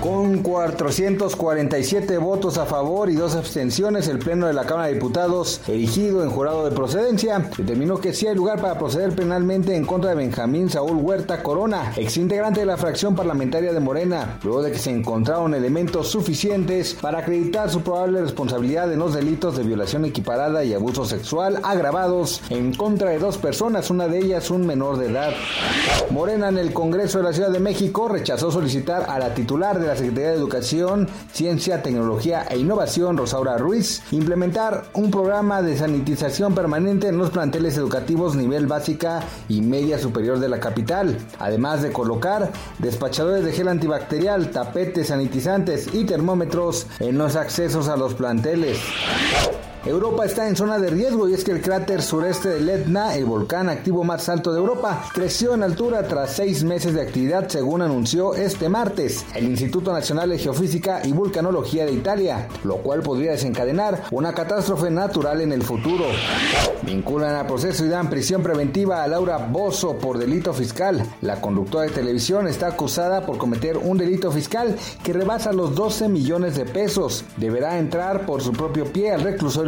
Con 447 votos a favor y dos abstenciones, el Pleno de la Cámara de Diputados, erigido en jurado de procedencia, determinó que sí hay lugar para proceder penalmente en contra de Benjamín Saúl Huerta Corona, exintegrante de la fracción parlamentaria de Morena, luego de que se encontraron elementos suficientes para acreditar su probable responsabilidad en los delitos de violación equiparada y abuso sexual agravados en contra de dos personas, una de ellas un menor de edad. Morena en el Congreso de la Ciudad de México rechazó solicitar a la titular de la Secretaría de Educación, Ciencia, Tecnología e Innovación, Rosaura Ruiz, implementar un programa de sanitización permanente en los planteles educativos nivel básica y media superior de la capital, además de colocar despachadores de gel antibacterial, tapetes sanitizantes y termómetros en los accesos a los planteles. Europa está en zona de riesgo y es que el cráter sureste del Etna, el volcán activo más alto de Europa, creció en altura tras seis meses de actividad según anunció este martes el Instituto Nacional de Geofísica y Vulcanología de Italia, lo cual podría desencadenar una catástrofe natural en el futuro. Vinculan a proceso y dan prisión preventiva a Laura Bozo por delito fiscal. La conductora de televisión está acusada por cometer un delito fiscal que rebasa los 12 millones de pesos. Deberá entrar por su propio pie al reclusorio